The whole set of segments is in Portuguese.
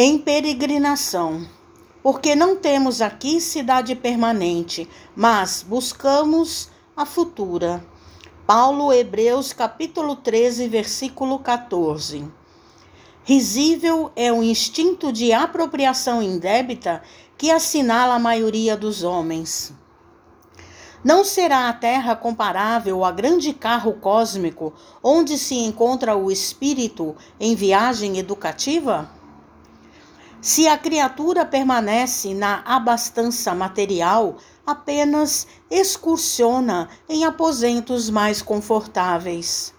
em peregrinação, porque não temos aqui cidade permanente, mas buscamos a futura. Paulo, Hebreus, capítulo 13, versículo 14. Risível é o instinto de apropriação indébita que assinala a maioria dos homens. Não será a Terra comparável a grande carro cósmico onde se encontra o espírito em viagem educativa? Se a criatura permanece na abastança material, apenas excursiona em aposentos mais confortáveis.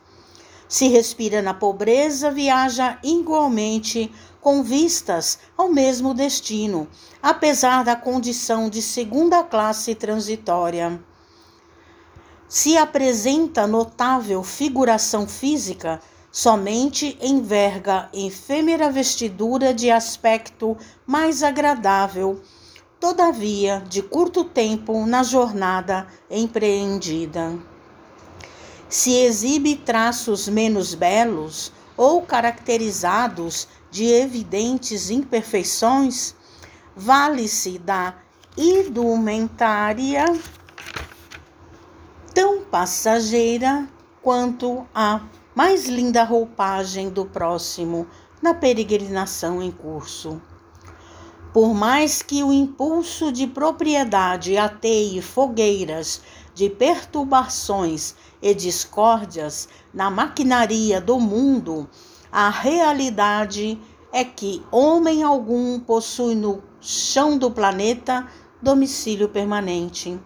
Se respira na pobreza, viaja igualmente com vistas ao mesmo destino, apesar da condição de segunda classe transitória. Se apresenta notável figuração física, somente enverga efêmera vestidura de aspecto mais agradável, todavia de curto tempo na jornada empreendida. Se exibe traços menos belos ou caracterizados de evidentes imperfeições, vale-se da indumentária tão passageira quanto a mais linda roupagem do próximo na peregrinação em curso. Por mais que o impulso de propriedade ateie fogueiras de perturbações e discórdias na maquinaria do mundo, a realidade é que homem algum possui no chão do planeta domicílio permanente.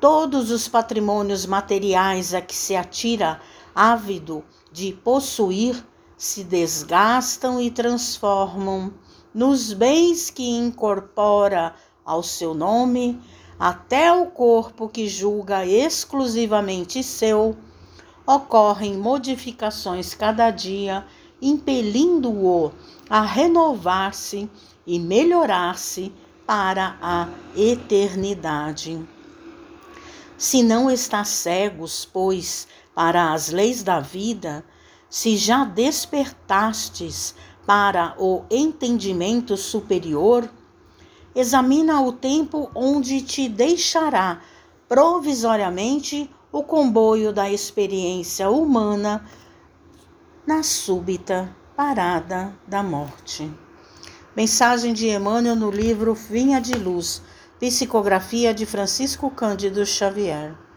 Todos os patrimônios materiais a que se atira ávido de possuir, se desgastam e transformam nos bens que incorpora ao seu nome, até o corpo que julga exclusivamente seu, ocorrem modificações cada dia, impelindo-o a renovar-se e melhorar-se para a eternidade. Se não está cegos, pois, para as leis da vida, se já despertastes para o entendimento superior, examina o tempo onde te deixará provisoriamente o comboio da experiência humana na súbita parada da morte. Mensagem de Emmanuel no livro Vinha de Luz, psicografia de Francisco Cândido Xavier.